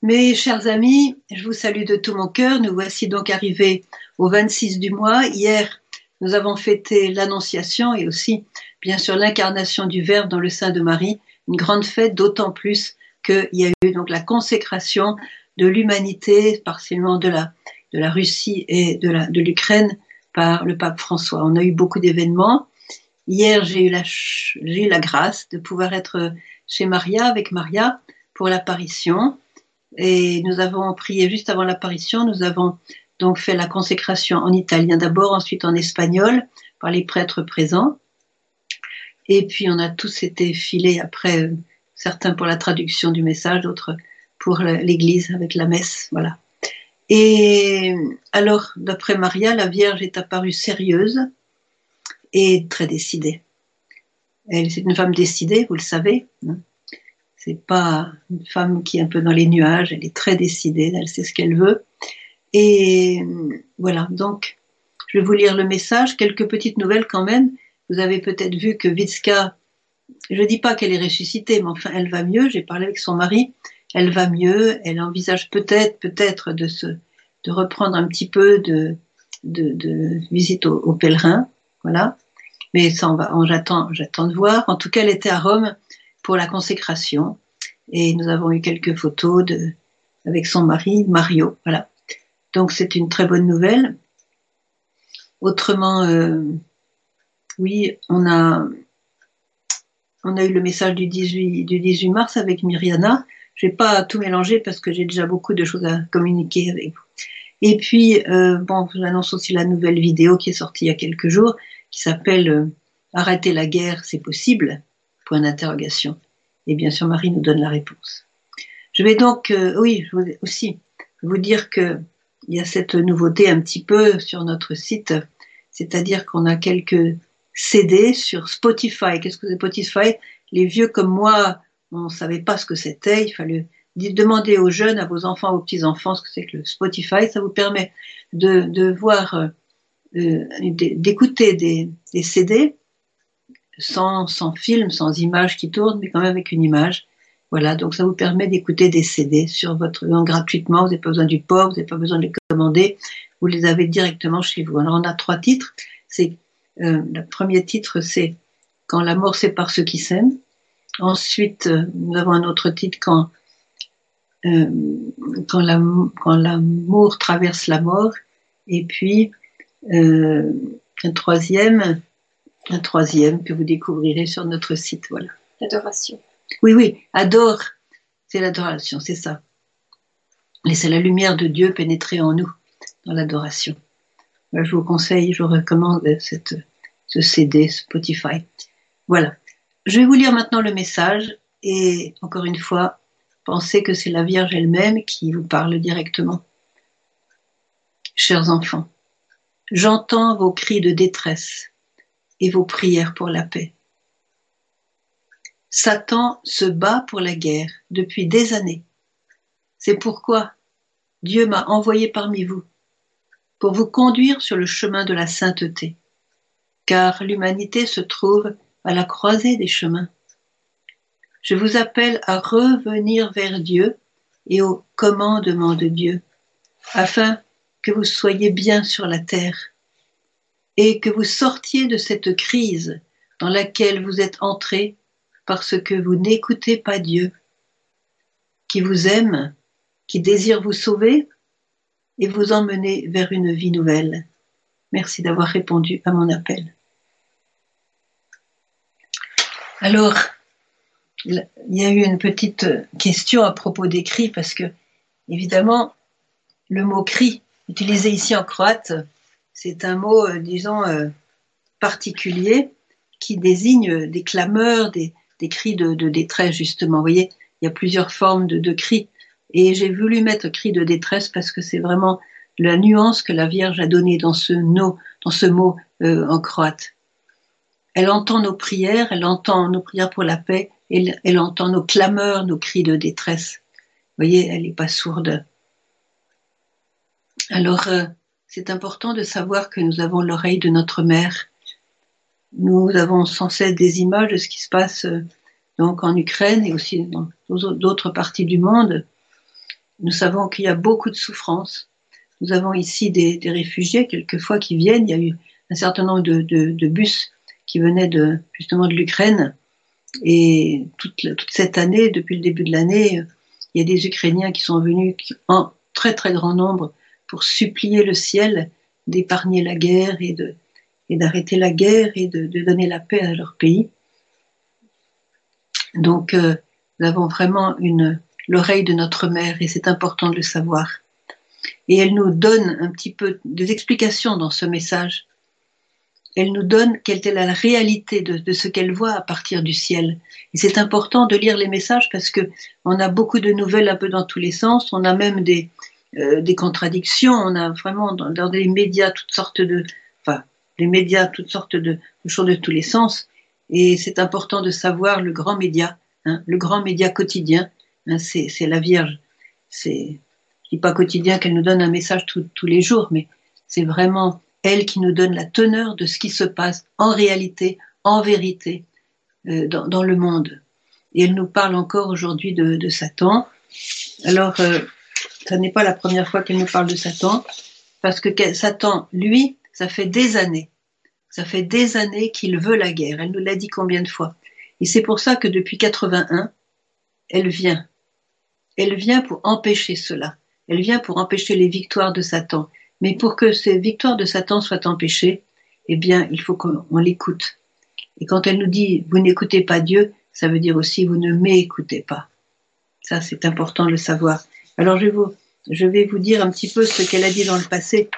Mes chers amis, je vous salue de tout mon cœur. Nous voici donc arrivés au 26 du mois. Hier, nous avons fêté l'Annonciation et aussi, bien sûr, l'incarnation du Verbe dans le sein de Marie. Une grande fête, d'autant plus qu'il y a eu donc la consécration de l'humanité, partiellement de la, Russie et de l'Ukraine par le pape François. On a eu beaucoup d'événements. Hier, j'ai eu eu la grâce de pouvoir être chez Maria, avec Maria, pour l'apparition. Et nous avons prié juste avant l'apparition. Nous avons donc fait la consécration en italien d'abord, ensuite en espagnol par les prêtres présents. Et puis on a tous été filés après, euh, certains pour la traduction du message, d'autres pour l'église avec la messe, voilà. Et alors, d'après Maria, la Vierge est apparue sérieuse et très décidée. Elle, c'est une femme décidée, vous le savez. Hein. C'est pas une femme qui est un peu dans les nuages. Elle est très décidée. Elle sait ce qu'elle veut. Et voilà. Donc, je vais vous lire le message. Quelques petites nouvelles quand même. Vous avez peut-être vu que Vitska, je dis pas qu'elle est ressuscitée, mais enfin, elle va mieux. J'ai parlé avec son mari. Elle va mieux. Elle envisage peut-être, peut-être de se, de reprendre un petit peu de, de, de visite aux au pèlerins. Voilà. Mais ça, on va, j'attends de voir. En tout cas, elle était à Rome pour la consécration. Et nous avons eu quelques photos avec son mari, Mario. Voilà. Donc c'est une très bonne nouvelle. Autrement, euh, oui, on a, on a eu le message du 18, du 18 mars avec Myriana. Je vais pas tout mélanger parce que j'ai déjà beaucoup de choses à communiquer avec vous. Et puis, euh, bon, j'annonce aussi la nouvelle vidéo qui est sortie il y a quelques jours, qui s'appelle euh, Arrêter la guerre, c'est possible? Point d'interrogation. Et bien sûr, Marie nous donne la réponse. Je vais donc, euh, oui, je voulais aussi vous dire que il y a cette nouveauté un petit peu sur notre site, c'est-à-dire qu'on a quelques CD sur Spotify. Qu'est-ce que c'est Spotify? Les vieux comme moi, on ne savait pas ce que c'était. Il fallait demander aux jeunes, à vos enfants, aux petits-enfants ce que c'est que le Spotify. Ça vous permet de, voir, euh, euh d'écouter des CD sans, film, sans image qui tourne, mais quand même avec une image. Voilà, donc ça vous permet d'écouter des CD sur votre gratuitement. Vous n'avez pas besoin du port, vous n'avez pas besoin de les commander. Vous les avez directement chez vous. Alors on a trois titres. C'est euh, le premier titre, c'est Quand la mort sépare ceux qui s'aiment. Ensuite, euh, nous avons un autre titre quand euh, quand l'amour traverse la mort. Et puis euh, un troisième, un troisième que vous découvrirez sur notre site. Voilà. L'adoration. Oui, oui, adore, c'est l'adoration, c'est ça. Laissez la lumière de Dieu pénétrer en nous dans l'adoration. Je vous conseille, je vous recommande cette, ce CD Spotify. Voilà. Je vais vous lire maintenant le message et encore une fois, pensez que c'est la Vierge elle-même qui vous parle directement. Chers enfants, j'entends vos cris de détresse et vos prières pour la paix. Satan se bat pour la guerre depuis des années. C'est pourquoi Dieu m'a envoyé parmi vous, pour vous conduire sur le chemin de la sainteté, car l'humanité se trouve à la croisée des chemins. Je vous appelle à revenir vers Dieu et au commandement de Dieu, afin que vous soyez bien sur la terre et que vous sortiez de cette crise dans laquelle vous êtes entrés parce que vous n'écoutez pas Dieu, qui vous aime, qui désire vous sauver et vous emmener vers une vie nouvelle. Merci d'avoir répondu à mon appel. Alors, il y a eu une petite question à propos des cris parce que, évidemment, le mot cri, utilisé ici en croate, c'est un mot, euh, disons, euh, particulier qui désigne des clameurs, des, cris de, détresse, justement. Vous voyez, il y a plusieurs formes de, cris. Et j'ai voulu mettre cri de détresse parce que c'est vraiment la nuance que la Vierge a donnée dans ce, no, dans ce mot euh, en croate. Elle entend nos prières, elle entend nos prières pour la paix, elle, elle entend nos clameurs, nos cris de détresse. Vous voyez, elle n'est pas sourde. Alors, c'est important de savoir que nous avons l'oreille de notre mère. Nous avons sans cesse des images de ce qui se passe euh, donc en Ukraine et aussi dans d'autres parties du monde. Nous savons qu'il y a beaucoup de souffrances. Nous avons ici des, réfugiés, quelquefois, qui viennent. Il y a eu un certain nombre de, bus qui venaient de, justement de l'Ukraine. Et toute, cette année, depuis le début de l'année, il y a des Ukrainiens qui sont venus en très très grand nombre pour supplier le ciel d'épargner la guerre et de d'arrêter la guerre et de, donner la paix à leur pays. Donc, euh, nous avons vraiment une l'oreille de notre mère et c'est important de le savoir. Et elle nous donne un petit peu des explications dans ce message. Elle nous donne quelle est la réalité de, ce qu'elle voit à partir du ciel. Et c'est important de lire les messages parce que on a beaucoup de nouvelles un peu dans tous les sens. On a même des, euh, des contradictions. On a vraiment dans, dans les médias toutes sortes de, enfin, les médias, toutes sortes de, choses de tous les sens. Et c'est important de savoir le grand média, hein, le grand média quotidien, hein, c'est la Vierge. C'est, dis pas quotidien qu'elle nous donne un message tous les jours, mais c'est vraiment elle qui nous donne la teneur de ce qui se passe en réalité, en vérité, euh, dans, dans, le monde. Et elle nous parle encore aujourd'hui de, de, Satan. Alors, euh, ça n'est pas la première fois qu'elle nous parle de Satan, parce que Satan, lui, ça fait des années. Ça fait des années qu'il veut la guerre. Elle nous l'a dit combien de fois? Et c'est pour ça que depuis 81, elle vient. Elle vient pour empêcher cela. Elle vient pour empêcher les victoires de Satan. Mais pour que ces victoires de Satan soient empêchées, eh bien, il faut qu'on l'écoute. Et quand elle nous dit vous n'écoutez pas Dieu, ça veut dire aussi vous ne m'écoutez pas. Ça, c'est important de le savoir. Alors, je vais vous dire un petit peu ce qu'elle a dit dans le passé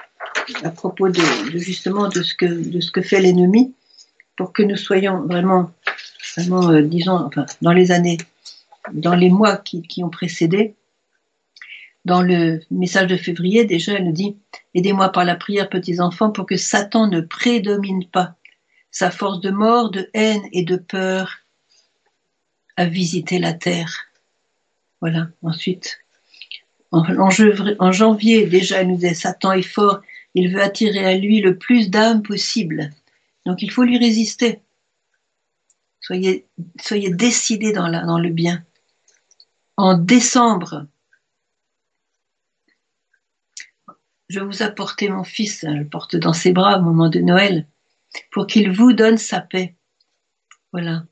à propos de, justement de ce que fait l'ennemi pour que nous soyons vraiment vraiment euh, disons enfin dans les années dans les mois qui, ont précédé. Dans le message de février déjà elle nous dit aidez-moi par la prière petits enfants pour que Satan ne prédomine pas. Sa force de mort de haine et de peur à visiter la terre voilà. Ensuite en, janvier déjà elle nous disait Satan est fort il veut attirer à lui le plus d'âmes possible. Donc il faut lui résister. Soyez, soyez décidés dans, dans le bien. En décembre, je vous apporter mon fils, je le porte dans ses bras au moment de Noël, pour qu'il vous donne sa paix. Voilà.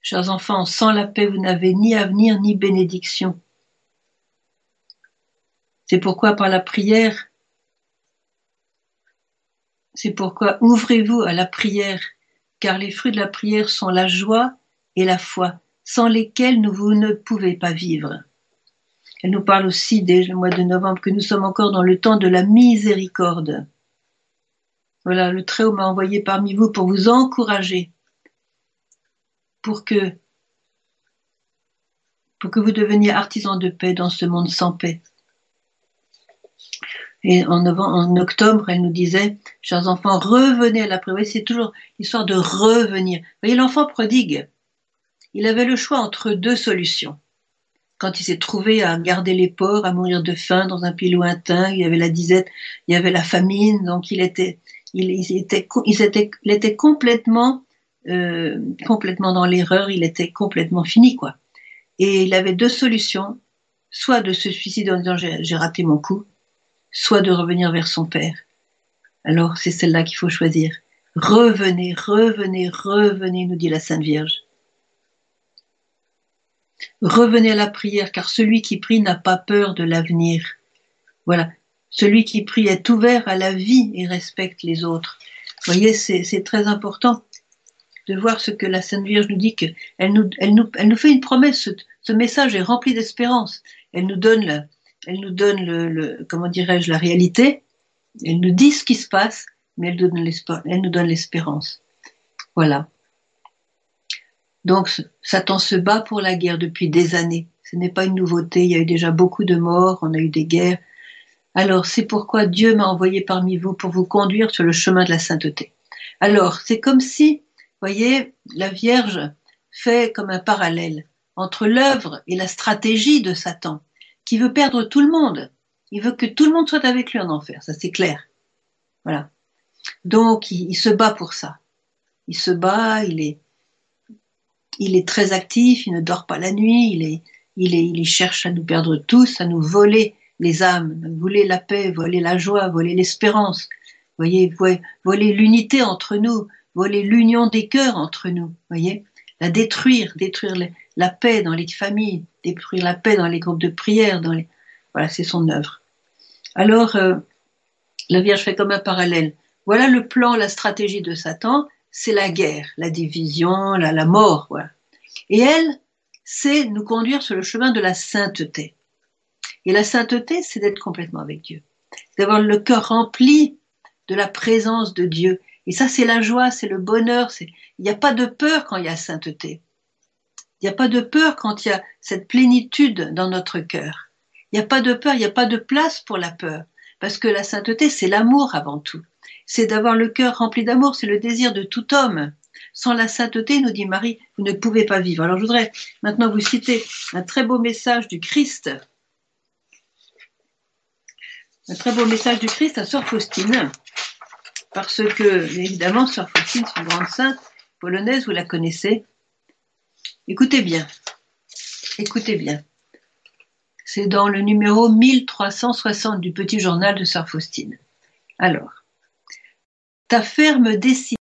Chers enfants, sans la paix, vous n'avez ni avenir ni bénédiction. C'est pourquoi par la prière, c'est pourquoi ouvrez-vous à la prière, car les fruits de la prière sont la joie et la foi, sans lesquels vous ne pouvez pas vivre. Elle nous parle aussi dès le mois de novembre que nous sommes encore dans le temps de la miséricorde. Voilà, le Très-Haut m'a envoyé parmi vous pour vous encourager, pour que, pour que vous deveniez artisans de paix dans ce monde sans paix. Et en, octobre, elle nous disait, chers enfants, revenez à la prière. C'est toujours l'histoire de revenir. Vous voyez, l'enfant prodigue, il avait le choix entre deux solutions. Quand il s'est trouvé à garder les porcs, à mourir de faim dans un pays lointain, il y avait la disette, il y avait la famine, donc il était, il, était, il était, il était complètement, euh, complètement dans l'erreur, il était complètement fini, quoi. Et il avait deux solutions, soit de se suicider en disant j'ai raté mon coup, soit de revenir vers son Père. Alors c'est celle-là qu'il faut choisir. Revenez, revenez, revenez, nous dit la Sainte Vierge. Revenez à la prière, car celui qui prie n'a pas peur de l'avenir. Voilà. Celui qui prie est ouvert à la vie et respecte les autres. Vous voyez, c'est très important de voir ce que la Sainte Vierge nous dit, qu'elle nous, elle nous, fait une promesse. Ce, ce message est rempli d'espérance. Elle nous donne la, elle nous donne le, comment dirais-je la réalité, elle nous dit ce qui se passe, mais elle, elle nous donne l'espérance. Voilà. Donc Satan se bat pour la guerre depuis des années. Ce n'est pas une nouveauté, il y a eu déjà beaucoup de morts, on a eu des guerres. Alors c'est pourquoi Dieu m'a envoyé parmi vous pour vous conduire sur le chemin de la sainteté. Alors c'est comme si, voyez, la Vierge fait comme un parallèle entre l'œuvre et la stratégie de Satan qui veut perdre tout le monde. Il veut que tout le monde soit avec lui en enfer, ça c'est clair. Voilà. Donc il, se bat pour ça. Il se bat, il est, il est très actif, il ne dort pas la nuit, il est, il, est, il cherche à nous perdre tous, à nous voler les âmes, voler la paix, voler la joie, voler l'espérance. Voyez, voler l'unité entre nous, voler l'union des cœurs entre nous. Voyez, la détruire, détruire la paix dans les familles, détruire la paix dans les groupes de prière, voilà, c'est son œuvre. Alors, euh, la Vierge fait comme un parallèle. Voilà le plan, la stratégie de Satan, c'est la guerre, la division, la, la mort. Voilà. Et elle, c'est nous conduire sur le chemin de la sainteté. Et la sainteté, c'est d'être complètement avec Dieu. D'avoir le cœur rempli de la présence de Dieu. Et ça, c'est la joie, c'est le bonheur. Il n'y a pas de peur quand il y a sainteté. Il n'y a pas de peur quand il y a cette plénitude dans notre cœur. Il n'y a pas de peur, il n'y a pas de place pour la peur. Parce que la sainteté, c'est l'amour avant tout. C'est d'avoir le cœur rempli d'amour, c'est le désir de tout homme. Sans la sainteté, nous dit Marie, vous ne pouvez pas vivre. Alors je voudrais maintenant vous citer un très beau message du Christ. Un très beau message du Christ à Sœur Faustine. Parce que, évidemment, Sœur Faustine, une grande sainte polonaise, vous la connaissez. Écoutez bien. Écoutez bien. C'est dans le numéro 1360 du petit journal de Sœur Faustine. Alors, ta ferme décision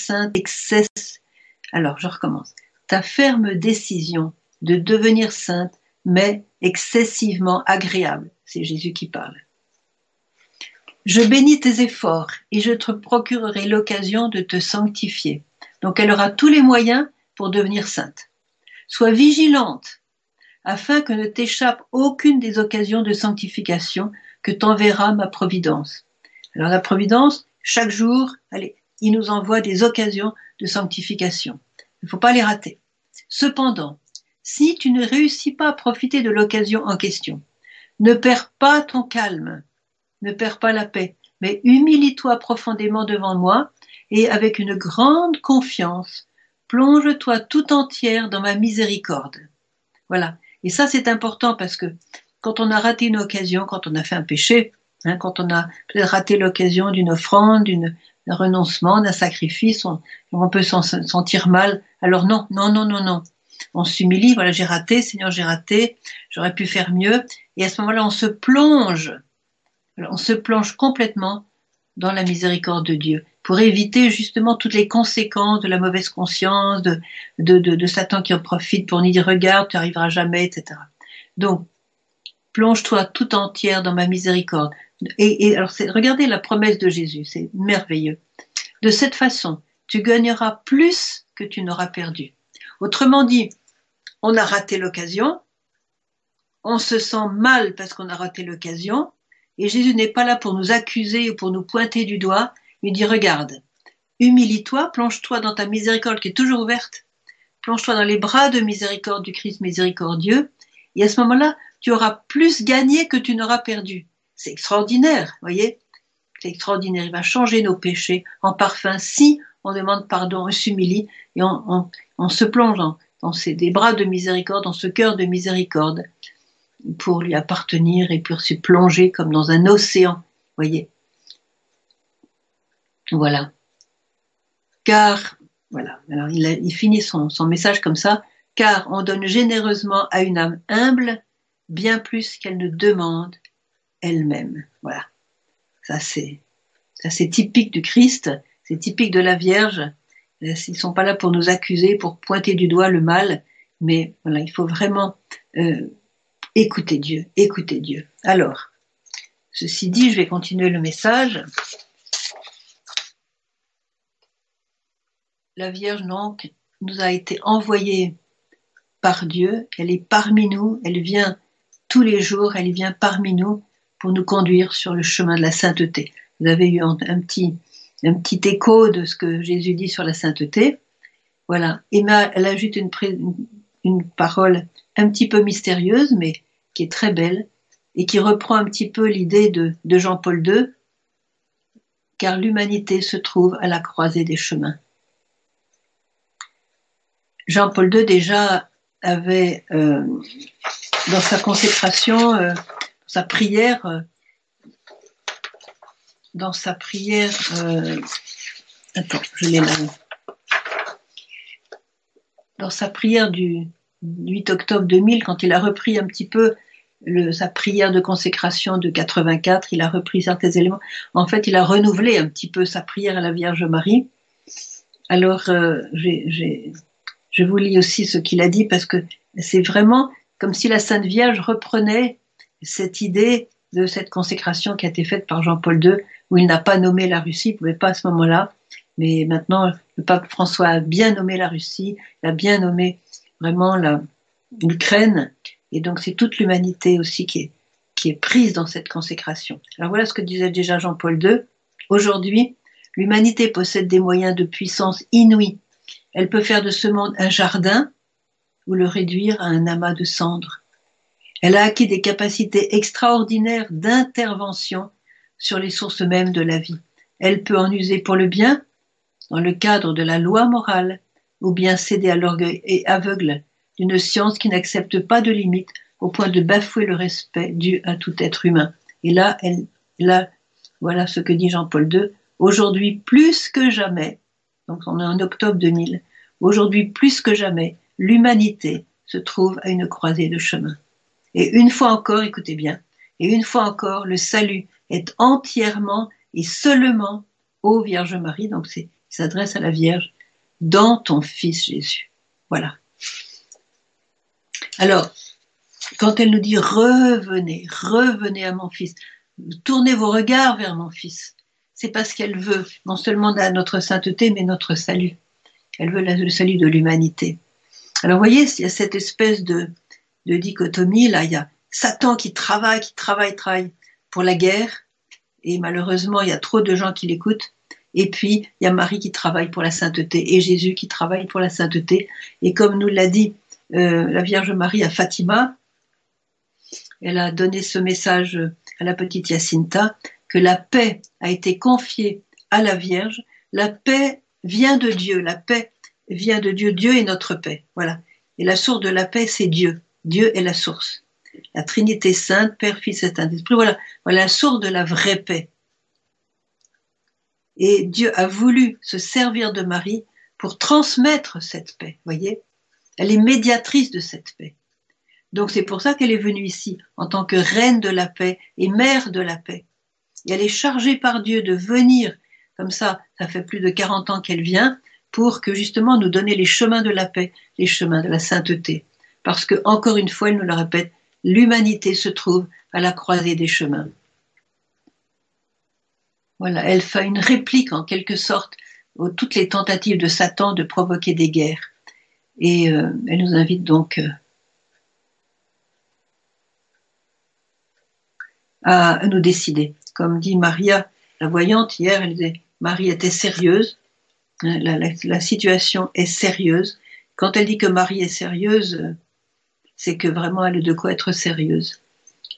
sainte excesse. Alors, je recommence. Ta ferme décision de devenir sainte mais excessivement agréable. C'est Jésus qui parle. Je bénis tes efforts et je te procurerai l'occasion de te sanctifier. Donc elle aura tous les moyens pour devenir sainte. Sois vigilante afin que ne t'échappe aucune des occasions de sanctification que t'enverra ma providence. Alors la providence, chaque jour, allez, il nous envoie des occasions de sanctification. Il ne faut pas les rater. Cependant, si tu ne réussis pas à profiter de l'occasion en question, ne perds pas ton calme, ne perds pas la paix, mais humilie-toi profondément devant moi et avec une grande confiance, plonge-toi tout entière dans ma miséricorde. Voilà. Et ça, c'est important parce que quand on a raté une occasion, quand on a fait un péché, hein, quand on a peut-être raté l'occasion d'une offrande, d'un renoncement, d'un sacrifice, on, on peut s'en sentir mal. Alors non, non, non, non, non. On s'humilie, voilà, j'ai raté, Seigneur, j'ai raté, j'aurais pu faire mieux. Et à ce moment-là, on se plonge, on se plonge complètement dans la miséricorde de Dieu pour éviter justement toutes les conséquences de la mauvaise conscience, de, de, de, Satan qui en profite pour nous dire regarde, tu arriveras jamais, etc. Donc, plonge-toi tout entière dans ma miséricorde. Et, et alors, regardez la promesse de Jésus, c'est merveilleux. De cette façon, tu gagneras plus que tu n'auras perdu. Autrement dit, on a raté l'occasion, on se sent mal parce qu'on a raté l'occasion, et Jésus n'est pas là pour nous accuser ou pour nous pointer du doigt, il dit regarde, humilie-toi, plonge-toi dans ta miséricorde qui est toujours ouverte, plonge-toi dans les bras de miséricorde du Christ miséricordieux, et à ce moment-là, tu auras plus gagné que tu n'auras perdu. C'est extraordinaire, voyez. C'est extraordinaire. Il va changer nos péchés en parfum si on demande pardon, on s'humilie et on, se plonge dans, ces, bras de miséricorde, dans ce cœur de miséricorde pour lui appartenir et pour se plonger comme dans un océan, voyez. Voilà. Car, voilà, alors il, finit son, son message comme ça, car on donne généreusement à une âme humble bien plus qu'elle ne demande elle-même. Voilà. Ça c'est, ça c'est typique du Christ, c'est typique de la Vierge. Ils sont pas là pour nous accuser, pour pointer du doigt le mal, mais voilà, il faut vraiment euh, écouter Dieu, écouter Dieu. Alors, ceci dit, je vais continuer le message. La Vierge, donc, nous a été envoyée par Dieu, elle est parmi nous, elle vient tous les jours, elle vient parmi nous pour nous conduire sur le chemin de la sainteté. Vous avez eu un, petit, un petit écho de ce que Jésus dit sur la sainteté. Voilà. Emma, elle ajoute une parole un petit peu mystérieuse, mais qui est très belle et qui reprend un petit peu l'idée de, Jean-Paul II, car l'humanité se trouve à la croisée des chemins. Jean-Paul II déjà avait euh, dans sa consécration, euh, sa prière, euh, dans sa prière, attends, je l'ai là, dans sa prière du, 8 octobre 2000, quand il a repris un petit peu sa prière de consécration de 84, il a repris certains éléments. En fait, il a renouvelé un petit peu sa prière à la Vierge Marie. Alors, euh, je vous lis aussi ce qu'il a dit parce que c'est vraiment comme si la Sainte Vierge reprenait cette idée de cette consécration qui a été faite par Jean-Paul II, où il n'a pas nommé la Russie, il ne pouvait pas à ce moment-là, mais maintenant le pape François a bien nommé la Russie, il a bien nommé vraiment l'Ukraine, et donc c'est toute l'humanité aussi qui est, qui est prise dans cette consécration. Alors voilà ce que disait déjà Jean-Paul II. Aujourd'hui, l'humanité possède des moyens de puissance inouïs. Elle peut faire de ce monde un jardin ou le réduire à un amas de cendres. Elle a acquis des capacités extraordinaires d'intervention sur les sources mêmes de la vie. Elle peut en user pour le bien, dans le cadre de la loi morale, ou bien céder à l'orgueil et aveugle d'une science qui n'accepte pas de limites au point de bafouer le respect dû à tout être humain. Et là, voilà ce que dit Jean-Paul II. Aujourd'hui, plus que jamais, donc on est en octobre 2000, aujourd'hui, plus que jamais, l'humanité se trouve à une croisée de chemin. Et une fois encore, écoutez bien, et une fois encore, le salut est entièrement et seulement ô Vierge Marie, donc c'est, s'adresse à la Vierge, dans ton Fils Jésus. Voilà. Alors, quand elle nous dit revenez, revenez à mon Fils, tournez vos regards vers mon Fils, c'est parce qu'elle veut non seulement notre sainteté, mais notre salut. Elle veut le salut de l'humanité. Alors, vous voyez, il y a cette espèce de, dichotomie, là, il y a Satan qui travaille, qui travaille, travaille pour la guerre, et malheureusement, il y a trop de gens qui l'écoutent. Et puis, il y a Marie qui travaille pour la sainteté et Jésus qui travaille pour la sainteté. Et comme nous l'a dit euh, la Vierge Marie à Fatima, elle a donné ce message à la petite Jacinta, que la paix a été confiée à la Vierge. La paix vient de Dieu. La paix vient de Dieu. Dieu est notre paix. Voilà. Et la source de la paix, c'est Dieu. Dieu est la source la Trinité sainte, Père, Fils et Saint-Esprit. Voilà, voilà la source de la vraie paix. Et Dieu a voulu se servir de Marie pour transmettre cette paix. Voyez, elle est médiatrice de cette paix. Donc c'est pour ça qu'elle est venue ici en tant que reine de la paix et mère de la paix. Et elle est chargée par Dieu de venir, comme ça, ça fait plus de 40 ans qu'elle vient, pour que justement nous donner les chemins de la paix, les chemins de la sainteté. Parce que, encore une fois, elle nous le répète, l'humanité se trouve à la croisée des chemins. Voilà, elle fait une réplique en quelque sorte aux toutes les tentatives de Satan de provoquer des guerres. Et euh, elle nous invite donc euh, à nous décider. Comme dit Maria, la voyante, hier, elle disait, Marie était sérieuse, la, la, situation est sérieuse. Quand elle dit que Marie est sérieuse, euh, c'est que vraiment elle est de quoi être sérieuse.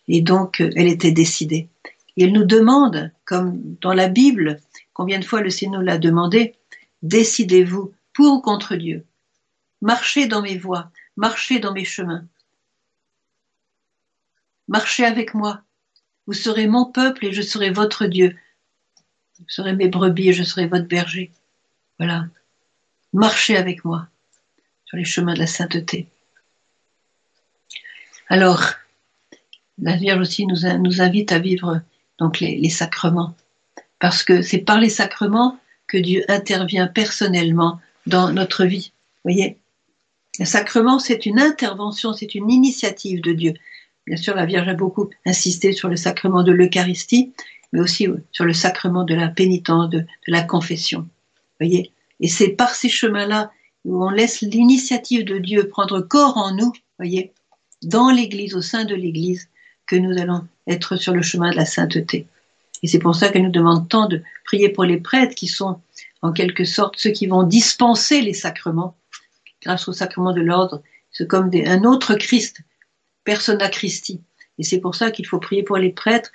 Et donc, euh, elle était décidée. Et elle nous demande, comme dans la Bible, combien de fois le Seigneur l'a demandé, décidez-vous pour ou contre Dieu? Marchez dans mes voies, marchez dans mes chemins. Marchez avec moi. Vous serez mon peuple et je serai votre Dieu. Vous serez mes brebis et je serai votre berger. Voilà. Marchez avec moi sur les chemins de la sainteté. Alors, la Vierge aussi nous, nous invite à vivre donc les, sacrements, parce que c'est par les sacrements que Dieu intervient personnellement dans notre vie. Voyez, le sacrement, c'est une intervention, c'est une initiative de Dieu. Bien sûr, la Vierge a beaucoup insisté sur le sacrement de l'Eucharistie, mais aussi sur le sacrement de la pénitence, de, de la confession. Voyez, et c'est par ces chemins-là où on laisse l'initiative de Dieu prendre corps en nous. Voyez, dans l'Église, au sein de l'Église, que nous allons être sur le chemin de la sainteté. Et c'est pour ça qu'elle nous demande tant de prier pour les prêtres qui sont en quelque sorte ceux qui vont dispenser les sacrements grâce au sacrement de l'ordre. C'est comme un autre Christ, persona Christi. Et c'est pour ça qu'il faut prier pour les prêtres.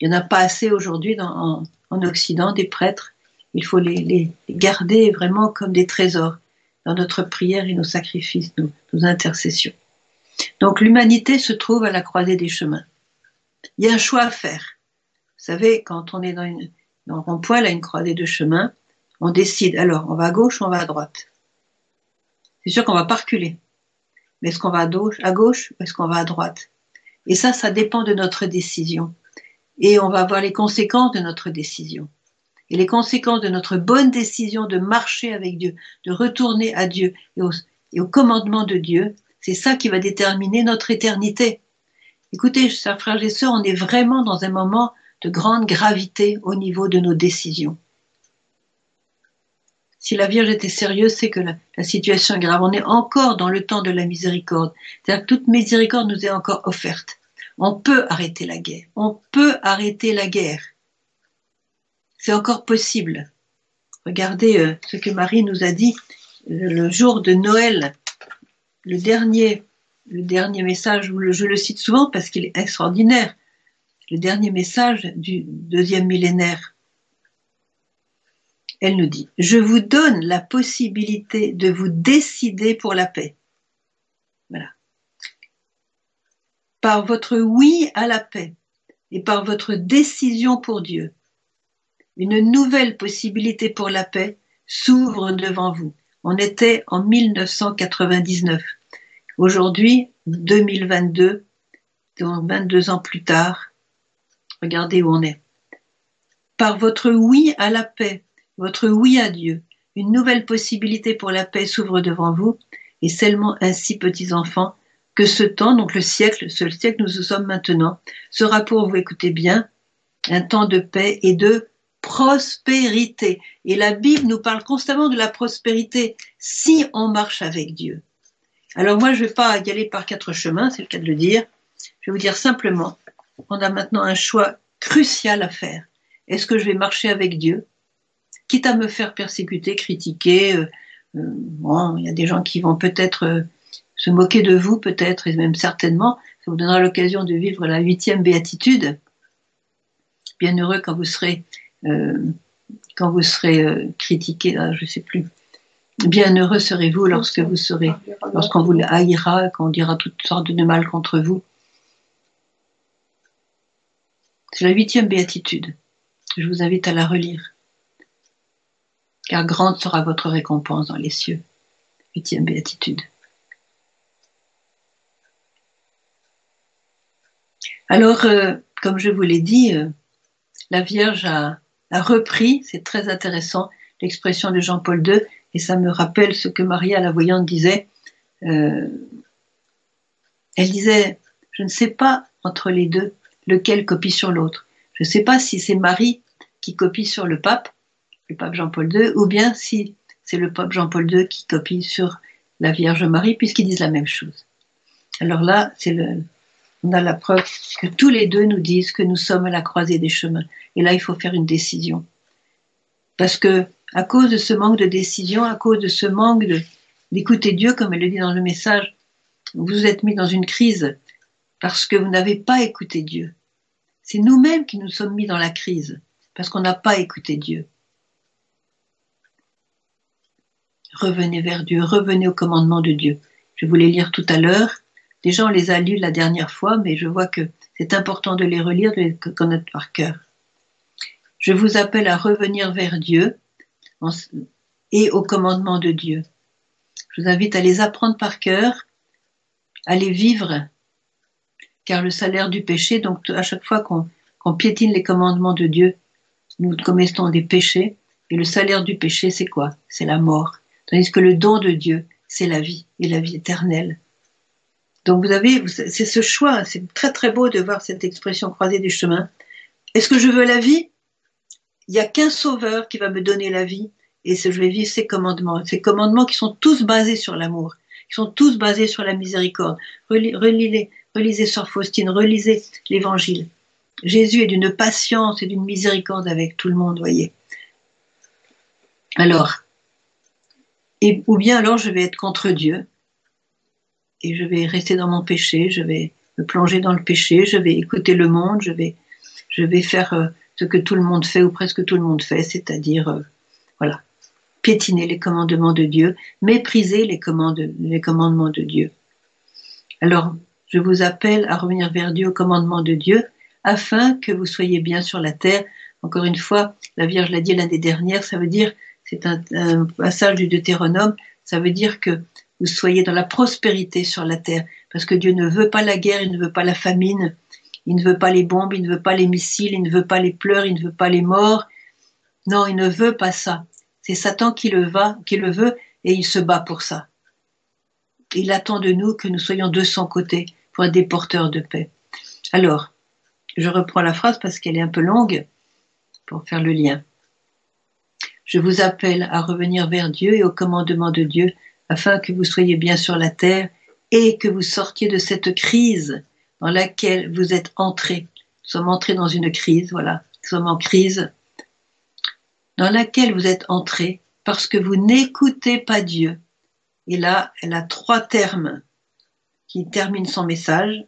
Il n'y en a pas assez aujourd'hui en, Occident des prêtres. Il faut les, garder vraiment comme des trésors dans notre prière et nos sacrifices, nos intercessions. Donc l'humanité se trouve à la croisée des chemins. Il y a un choix à faire. Vous savez, quand on est dans, une, rond-point, à une croisée de chemins, on décide, alors on va à gauche, on va à droite? C'est sûr qu'on va pas reculer. Mais est-ce qu'on va à gauche, à gauche ou est-ce qu'on va à droite? Et ça, ça dépend de notre décision. Et on va voir les conséquences de notre décision. Et les conséquences de notre bonne décision de marcher avec Dieu, de retourner à Dieu et au commandement de Dieu, c'est ça qui va déterminer notre éternité. Écoutez, chers frères et sœurs, on est vraiment dans un moment de grande gravité au niveau de nos décisions. Si la Vierge était sérieuse, c'est que la, situation est grave. On est encore dans le temps de la miséricorde. C'est-à-dire que toute miséricorde nous est encore offerte. On peut arrêter la guerre. On peut arrêter la guerre. C'est encore possible. Regardez euh, ce que Marie nous a dit le jour de Noël. Le dernier, le dernier message, je le cite souvent parce qu'il est extraordinaire. Le dernier message du deuxième millénaire elle nous dit, je vous donne la possibilité de vous décider pour la paix. Voilà. Par votre oui à la paix et par votre décision pour Dieu, une nouvelle possibilité pour la paix s'ouvre devant vous. On était en 1999. Aujourd'hui, 2022, donc 22 ans plus tard, regardez où on est. Par votre oui à la paix votre oui à Dieu, une nouvelle possibilité pour la paix s'ouvre devant vous, et seulement ainsi, petits enfants, que ce temps, donc le siècle, ce siècle nous sommes maintenant, sera pour vous, écoutez bien, un temps de paix et de prospérité. Et la Bible nous parle constamment de la prospérité si on marche avec Dieu. Alors moi, je ne vais pas y aller par quatre chemins, c'est le cas de le dire. Je vais vous dire simplement, on a maintenant un choix crucial à faire. Est-ce que je vais marcher avec Dieu quitte à me faire persécuter, critiquer. Euh, euh, bon, il y a des gens qui vont peut-être euh, se moquer de vous, peut-être, et même certainement. Ça vous donnera l'occasion de vivre la huitième béatitude. Bien heureux quand vous serez, quand vous serez critiqué, ah, je sais plus. Bien heureux serez-vous lorsque vous serez, lorsqu'on vous haïra, qu'on dira toutes sortes de mal contre vous. C'est la huitième béatitude. Je vous invite à la relire car grande sera votre récompense dans les cieux. Huitième béatitude. Alors, euh, comme je vous l'ai dit, euh, la Vierge a, repris, c'est très intéressant, l'expression de Jean-Paul II, et ça me rappelle ce que Maria la voyante disait. Euh, elle disait, je ne sais pas entre les deux lequel copie sur l'autre. Je ne sais pas si c'est Marie qui copie sur le pape le pape Jean-Paul II, ou bien si c'est le pape Jean-Paul II qui copie sur la Vierge Marie, puisqu'ils disent la même chose. Alors là, on a la preuve que tous les deux nous disent que nous sommes à la croisée des chemins. Et là, il faut faire une décision. Parce que, à cause de ce manque de décision, à cause de ce manque d'écouter Dieu, comme elle le dit dans le message, vous êtes mis dans une crise parce que vous n'avez pas écouté Dieu. C'est nous-mêmes qui nous sommes mis dans la crise parce qu'on n'a pas écouté Dieu. revenez vers Dieu, revenez au commandement de Dieu. Je voulais lire tout à l'heure. Déjà, on les a lus la dernière fois, mais je vois que c'est important de les relire, de les connaître par cœur. Je vous appelle à revenir vers Dieu et au commandement de Dieu. Je vous invite à les apprendre par cœur, à les vivre, car le salaire du péché, donc à chaque fois qu'on piétine les commandements de Dieu, nous commettons des péchés, et le salaire du péché, c'est quoi? C'est la mort. Tandis que le don de Dieu, c'est la vie et la vie éternelle. Donc vous avez, c'est ce choix, c'est très très beau de voir cette expression croisée des chemins. Est-ce que je veux la vie? Il n'y a qu'un sauveur qui va me donner la vie et je vais vivre ses commandements. Ces commandements qui sont tous basés sur l'amour, qui sont tous basés sur la miséricorde. Relisez, relisez Sœur Faustine, relisez l'Évangile. Jésus est d'une patience et d'une miséricorde avec tout le monde, voyez. Alors, et, ou bien alors je vais être contre Dieu et je vais rester dans mon péché, je vais me plonger dans le péché, je vais écouter le monde, je vais, je vais faire euh, ce que tout le monde fait ou presque tout le monde fait, c'est-à-dire, euh, voilà, piétiner les commandements de Dieu, mépriser les, commandes, les commandements de Dieu. Alors, je vous appelle à revenir vers Dieu, au commandement de Dieu, afin que vous soyez bien sur la terre. Encore une fois, la Vierge l'a dit l'année dernière, ça veut dire c'est un, passage du Deutéronome, ça veut dire que vous soyez dans la prospérité sur la terre, parce que Dieu ne veut pas la guerre, il ne veut pas la famine, il ne veut pas les bombes, il ne veut pas les missiles, il ne veut pas les pleurs, il ne veut pas les morts. Non, il ne veut pas ça. C'est Satan qui le, va, qui le veut et il se bat pour ça. Il attend de nous que nous soyons de son côté pour être des porteurs de paix. Alors, je reprends la phrase parce qu'elle est un peu longue pour faire le lien. Je vous appelle à revenir vers Dieu et au commandement de Dieu afin que vous soyez bien sur la terre et que vous sortiez de cette crise dans laquelle vous êtes entrés. Nous sommes entrés dans une crise, voilà, nous sommes en crise, dans laquelle vous êtes entrés parce que vous n'écoutez pas Dieu. Et là, elle a trois termes qui terminent son message,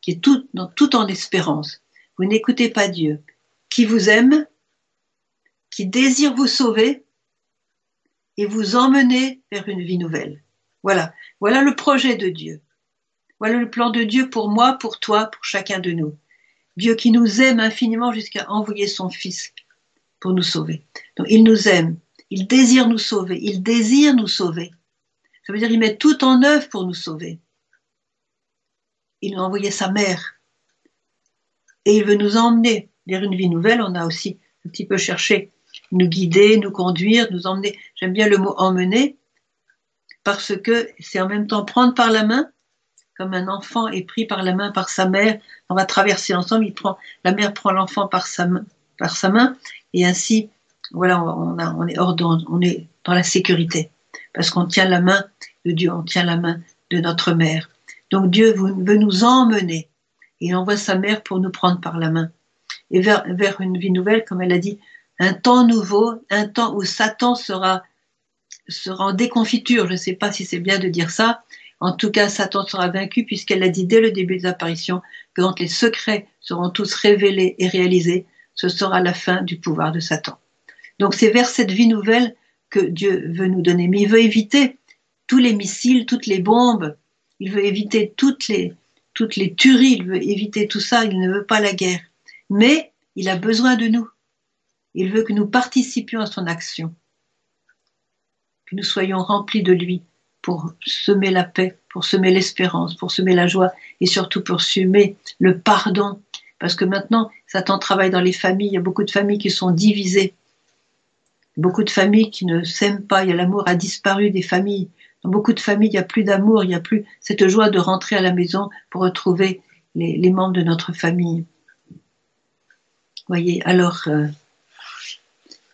qui est tout, tout en espérance. Vous n'écoutez pas Dieu, qui vous aime, qui désire vous sauver et vous emmener vers une vie nouvelle. Voilà, voilà le projet de Dieu. Voilà le plan de Dieu pour moi, pour toi, pour chacun de nous. Dieu qui nous aime infiniment jusqu'à envoyer son Fils pour nous sauver. Donc il nous aime, il désire nous sauver, il désire nous sauver. Ça veut dire qu'il met tout en œuvre pour nous sauver. Il nous a envoyé sa mère et il veut nous emmener vers une vie nouvelle. On a aussi un petit peu cherché nous guider, nous conduire, nous emmener. J'aime bien le mot emmener parce que c'est en même temps prendre par la main, comme un enfant est pris par la main par sa mère. On va traverser ensemble. Il prend, la mère prend l'enfant par sa main, par et ainsi, voilà, on, est hors on est dans la sécurité parce qu'on tient la main de Dieu, on tient la main de notre mère. Donc Dieu veut nous emmener. Il envoie sa mère pour nous prendre par la main et vers, une vie nouvelle, comme elle a dit, un temps nouveau, un temps où Satan sera en déconfiture. Je ne sais pas si c'est bien de dire ça. En tout cas, Satan sera vaincu puisqu'elle a dit dès le début des apparitions que quand les secrets seront tous révélés et réalisés, ce sera la fin du pouvoir de Satan. Donc c'est vers cette vie nouvelle que Dieu veut nous donner. Mais il veut éviter tous les missiles, toutes les bombes. Il veut éviter toutes les, toutes les tueries. Il veut éviter tout ça. Il ne veut pas la guerre. Mais il a besoin de nous. Il veut que nous participions à son action, que nous soyons remplis de lui pour semer la paix, pour semer l'espérance, pour semer la joie et surtout pour semer le pardon. Parce que maintenant, Satan travaille dans les familles, il y a beaucoup de familles qui sont divisées, beaucoup de familles qui ne s'aiment pas, l'amour a disparu des familles. Dans beaucoup de familles, il n'y a plus d'amour, il n'y a plus cette joie de rentrer à la maison pour retrouver les, membres de notre famille. Voyez, alors, euh,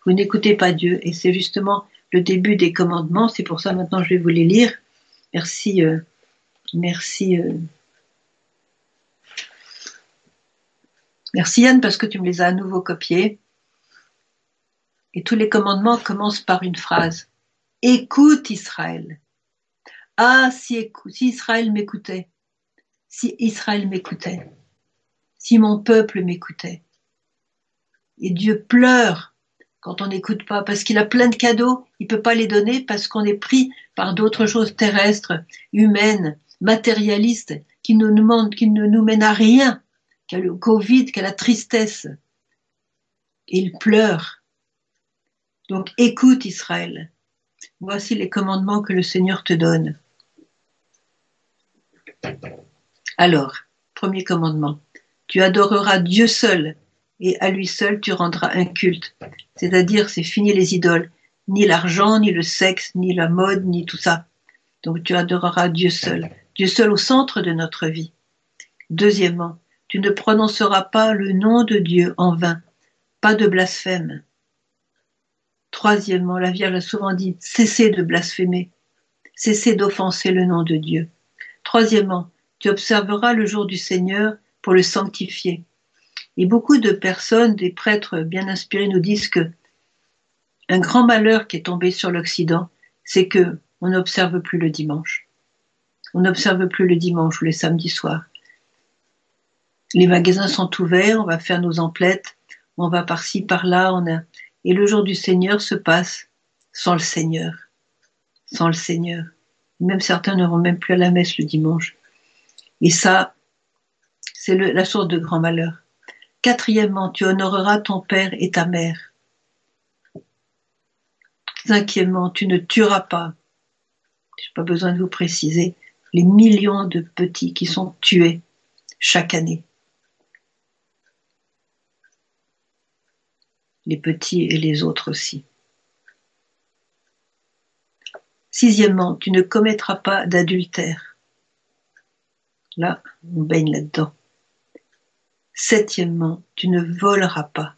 vous n'écoutez pas Dieu. Et c'est justement le début des commandements. C'est pour ça maintenant je vais vous les lire. Merci, euh, merci, euh, merci Yann parce que tu me les as à nouveau copiés. Et tous les commandements commencent par une phrase. Écoute Israël. Ah, si, si Israël m'écoutait, si Israël m'écoutait, si mon peuple m'écoutait. Et Dieu pleure quand on n'écoute pas, parce qu'il a plein de cadeaux, il peut pas les donner parce qu'on est pris par d'autres choses terrestres, humaines, matérialistes, qui ne nous, qui ne nous mènent à rien, qu'à le Covid, qu'à la tristesse. Et il pleure. Donc écoute Israël. Voici les commandements que le Seigneur te donne. Alors, premier commandement, tu adoreras Dieu seul et à lui seul tu rendras un culte. C'est-à-dire, c'est fini les idoles, ni l'argent, ni le sexe, ni la mode, ni tout ça. Donc tu adoreras Dieu seul, Dieu seul au centre de notre vie. Deuxièmement, tu ne prononceras pas le nom de Dieu en vain, pas de blasphème. Troisièmement, la Vierge a souvent dit, cessez de blasphémer, cessez d'offenser le nom de Dieu. Troisièmement, tu observeras le jour du Seigneur pour le sanctifier. Et beaucoup de personnes, des prêtres bien inspirés, nous disent que un grand malheur qui est tombé sur l'Occident, c'est que on n'observe plus le dimanche. On n'observe plus le dimanche ou les samedis soirs. Les magasins sont ouverts, on va faire nos emplettes, on va par-ci, par-là, et le jour du Seigneur se passe sans le Seigneur. Sans le Seigneur. Même certains ne vont même plus à la messe le dimanche. Et ça, c'est la source de grand malheur. Quatrièmement, tu honoreras ton père et ta mère. Cinquièmement, tu ne tueras pas. Je n'ai pas besoin de vous préciser les millions de petits qui sont tués chaque année. Les petits et les autres aussi. Sixièmement, tu ne commettras pas d'adultère. Là, on baigne là-dedans. Septièmement, tu ne voleras pas.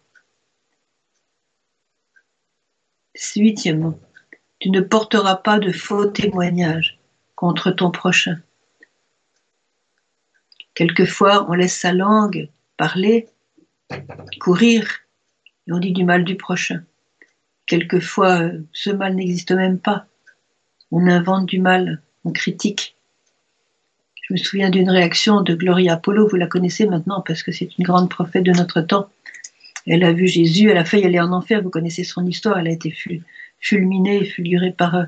Huitièmement, tu ne porteras pas de faux témoignages contre ton prochain. Quelquefois, on laisse sa langue parler, courir, et on dit du mal du prochain. Quelquefois, ce mal n'existe même pas. On invente du mal, on critique. Je me souviens d'une réaction de Gloria Apollo, vous la connaissez maintenant parce que c'est une grande prophète de notre temps. Elle a vu Jésus, elle a failli aller en enfer, vous connaissez son histoire, elle a été fulminée, fulgurée par,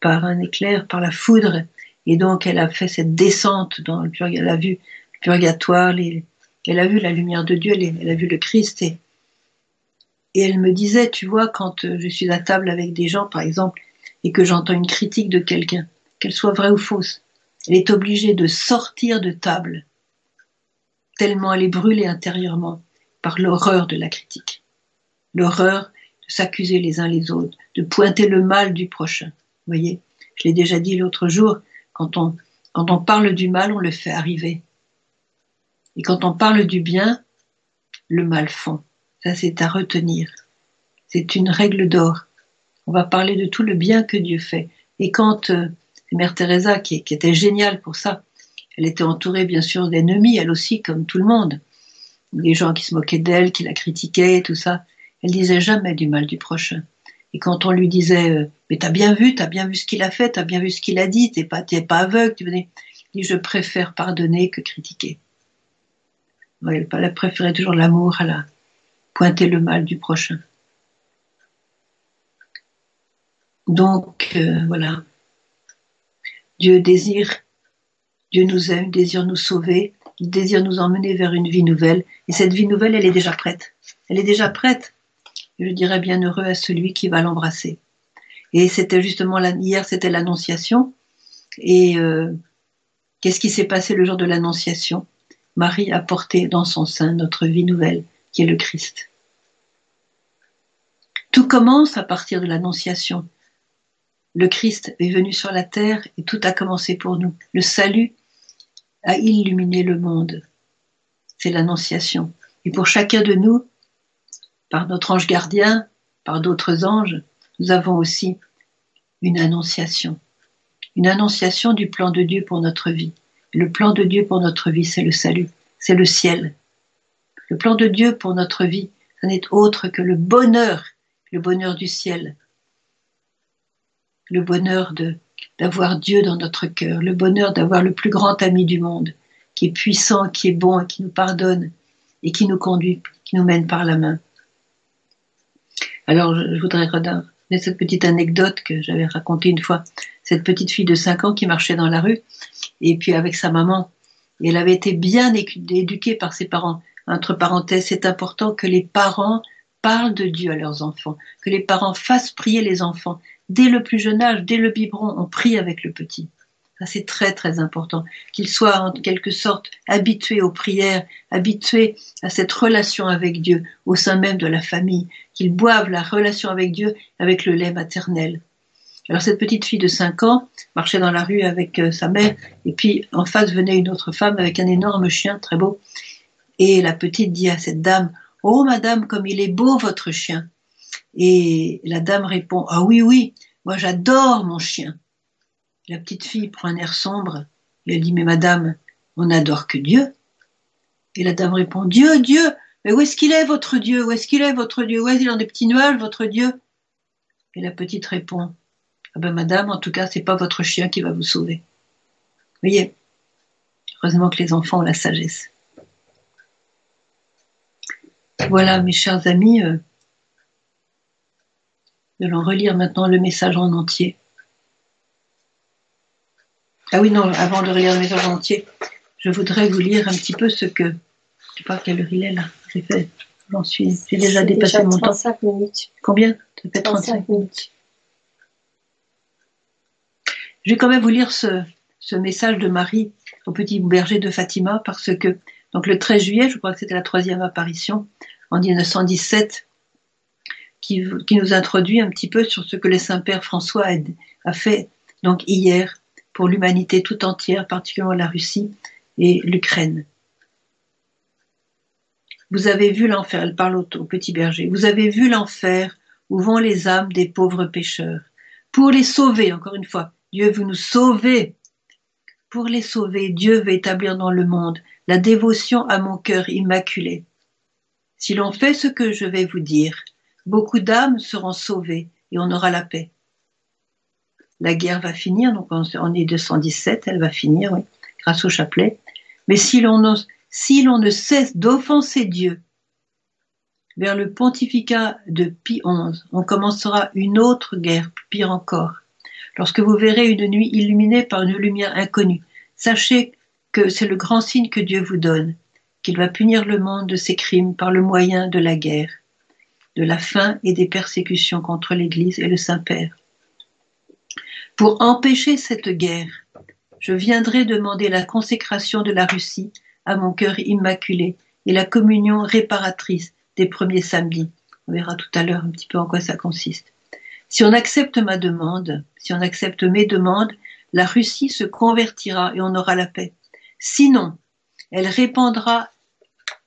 par un éclair, par la foudre, et donc elle a fait cette descente dans le purgatoire, elle a vu le purgatoire, elle a vu la lumière de Dieu, elle, a vu le Christ, et, et elle me disait, tu vois, quand je suis à table avec des gens, par exemple, et que j'entends une critique de quelqu'un, qu'elle soit vraie ou fausse, elle est obligée de sortir de table, tellement elle est brûlée intérieurement par l'horreur de la critique. L'horreur de s'accuser les uns les autres, de pointer le mal du prochain. Vous voyez, je l'ai déjà dit l'autre jour, quand on, parle du mal, on le fait arriver. Et quand on parle du bien, le mal fond. Ça, c'est à retenir. C'est une règle d'or. On va parler de tout le bien que Dieu fait. Et quand euh, Mère Teresa, qui, était géniale pour ça, elle était entourée bien sûr d'ennemis, elle aussi, comme tout le monde des gens qui se moquaient d'elle, qui la critiquaient, tout ça. Elle disait jamais du mal du prochain. Et quand on lui disait, euh, mais t'as bien vu, t'as bien vu ce qu'il a fait, t'as bien vu ce qu'il a dit, t'es pas, pas aveugle, tu venais. dit, je préfère pardonner que critiquer. elle, elle préférait toujours l'amour à la pointer le mal du prochain. Donc euh, voilà, Dieu désire, Dieu nous aime, désire nous sauver, il désire nous emmener vers une vie nouvelle. Et cette vie nouvelle, elle est déjà prête. Elle est déjà prête. je dirais bien heureux à celui qui va l'embrasser. Et c'était justement hier, c'était l'annonciation. Et euh, qu'est-ce qui s'est passé le jour de l'annonciation? Marie a porté dans son sein notre vie nouvelle, qui est le Christ. Tout commence à partir de l'annonciation. Le Christ est venu sur la terre et tout a commencé pour nous. Le salut à illuminer le monde. C'est l'annonciation. Et pour chacun de nous, par notre ange gardien, par d'autres anges, nous avons aussi une annonciation. Une annonciation du plan de Dieu pour notre vie. le plan de Dieu pour notre vie, c'est le salut, c'est le ciel. Le plan de Dieu pour notre vie, ce n'est autre que le bonheur, le bonheur du ciel. Le bonheur de d'avoir Dieu dans notre cœur, le bonheur d'avoir le plus grand ami du monde, qui est puissant, qui est bon, qui nous pardonne et qui nous conduit, qui nous mène par la main. Alors, je voudrais redonner cette petite anecdote que j'avais racontée une fois. Cette petite fille de 5 ans qui marchait dans la rue, et puis avec sa maman, elle avait été bien éduquée par ses parents. Entre parenthèses, c'est important que les parents parlent de Dieu à leurs enfants, que les parents fassent prier les enfants, dès le plus jeune âge, dès le biberon, on prie avec le petit. Ça, c'est très, très important. Qu'il soit en quelque sorte habitué aux prières, habitué à cette relation avec Dieu au sein même de la famille, qu'il boive la relation avec Dieu avec le lait maternel. Alors cette petite fille de 5 ans marchait dans la rue avec euh, sa mère et puis en face venait une autre femme avec un énorme chien très beau et la petite dit à cette dame Oh madame comme il est beau votre chien et la dame répond Ah oui, oui, moi j'adore mon chien. La petite fille prend un air sombre et elle dit Mais madame, on n'adore que Dieu. Et la dame répond Dieu, Dieu, mais où est-ce qu'il est votre Dieu? Où est-ce qu'il est votre Dieu? Où est-ce qu'il est dans des petits nuages, votre Dieu? Et la petite répond Ah ben madame, en tout cas, c'est pas votre chien qui va vous sauver. Vous voyez Heureusement que les enfants ont la sagesse. Voilà, mes chers amis. Euh, nous allons relire maintenant le message en entier. Ah oui, non, avant de relire le message en entier, je voudrais vous lire un petit peu ce que. Je ne sais pas quelle heure il est là. J'ai fait. J'en suis. J'ai déjà dépassé mon temps. 35 minutes. Combien? Ça fait 35 minutes. Je vais quand même vous lire ce, ce message de Marie au petit berger de Fatima parce que donc le 13 juillet, je crois que c'était la troisième apparition en 1917, qui, nous introduit un petit peu sur ce que le Saint-Père François a, a, fait donc hier pour l'humanité tout entière, particulièrement la Russie et l'Ukraine. Vous avez vu l'enfer, elle parle au, au petit berger, vous avez vu l'enfer où vont les âmes des pauvres pécheurs. Pour les sauver, encore une fois, Dieu veut nous sauver. Pour les sauver, Dieu veut établir dans le monde la dévotion à mon cœur immaculé. Si l'on fait ce que je vais vous dire, beaucoup d'âmes seront sauvées et on aura la paix. La guerre va finir, donc on est 217, elle va finir, oui, grâce au chapelet. Mais si l'on ne cesse d'offenser Dieu, vers le pontificat de Pie XI, on commencera une autre guerre, pire encore. Lorsque vous verrez une nuit illuminée par une lumière inconnue, sachez que c'est le grand signe que Dieu vous donne, qu'il va punir le monde de ses crimes par le moyen de la guerre, de la faim et des persécutions contre l'Église et le Saint-Père. Pour empêcher cette guerre, je viendrai demander la consécration de la Russie à mon cœur immaculé et la communion réparatrice des premiers samedis. On verra tout à l'heure un petit peu en quoi ça consiste. Si on accepte ma demande, si on accepte mes demandes, la Russie se convertira et on aura la paix. Sinon, elle répandra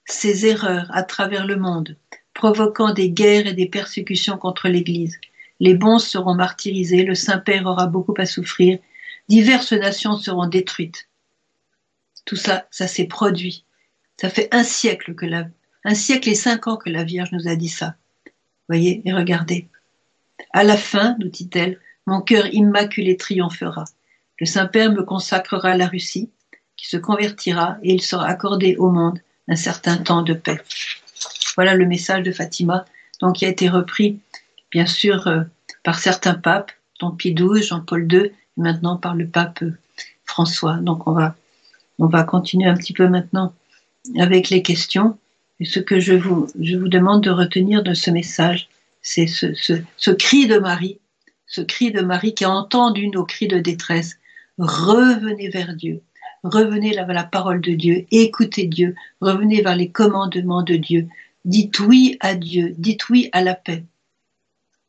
ses erreurs à travers le monde, provoquant des guerres et des persécutions contre l'Église. Les bons seront martyrisés, le Saint-Père aura beaucoup à souffrir, diverses nations seront détruites. Tout ça, ça s'est produit. Ça fait un siècle et cinq ans que la Vierge nous a dit ça. Voyez, et regardez. À la fin, nous dit-elle, mon cœur immaculé triomphera. Le Saint-Père me consacrera la Russie, qui se convertira, et il sera accordé au monde un certain temps de paix. Voilà le message de Fatima, donc qui a été repris, bien sûr, euh, par certains papes, dont Pie XII, Jean-Paul II, et maintenant par le pape François. Donc on va, on va continuer un petit peu maintenant avec les questions. Et ce que je vous, je vous demande de retenir de ce message, c'est ce, ce, cri de Marie, ce cri de Marie qui a entendu nos cris de détresse. Revenez vers Dieu, revenez vers la parole de Dieu, écoutez Dieu, revenez vers les commandements de Dieu. Dites oui à Dieu, dites oui à la paix.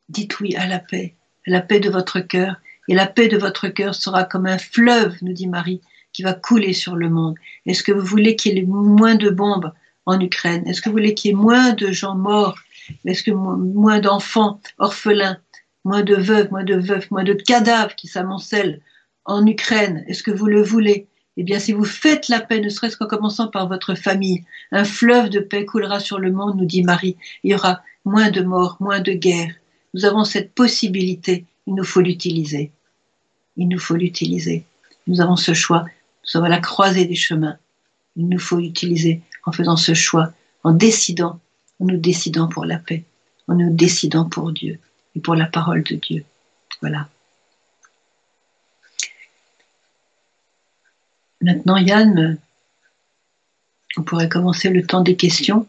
Dites oui à la paix, à la paix de votre cœur. Et la paix de votre cœur sera comme un fleuve, nous dit Marie, qui va couler sur le monde. Est-ce que vous voulez qu'il y ait moins de bombes en Ukraine? Est-ce que vous voulez qu'il y ait moins de gens morts? Est-ce que moins d'enfants orphelins, moins de veuves, moins de veufs, moins de cadavres qui s'amoncellent en Ukraine? Est-ce que vous le voulez? Eh bien, si vous faites la paix, ne serait-ce qu'en commençant par votre famille, un fleuve de paix coulera sur le monde, nous dit Marie. Il y aura moins de morts, moins de guerres. Nous avons cette possibilité. Il nous faut l'utiliser. Il nous faut l'utiliser. Nous avons ce choix. Nous sommes à la croisée des chemins. Il nous faut l'utiliser en faisant ce choix, en décidant en nous décidant pour la paix, en nous décidant pour Dieu et pour la parole de Dieu. Voilà. Maintenant, Yann, on pourrait commencer le temps des questions.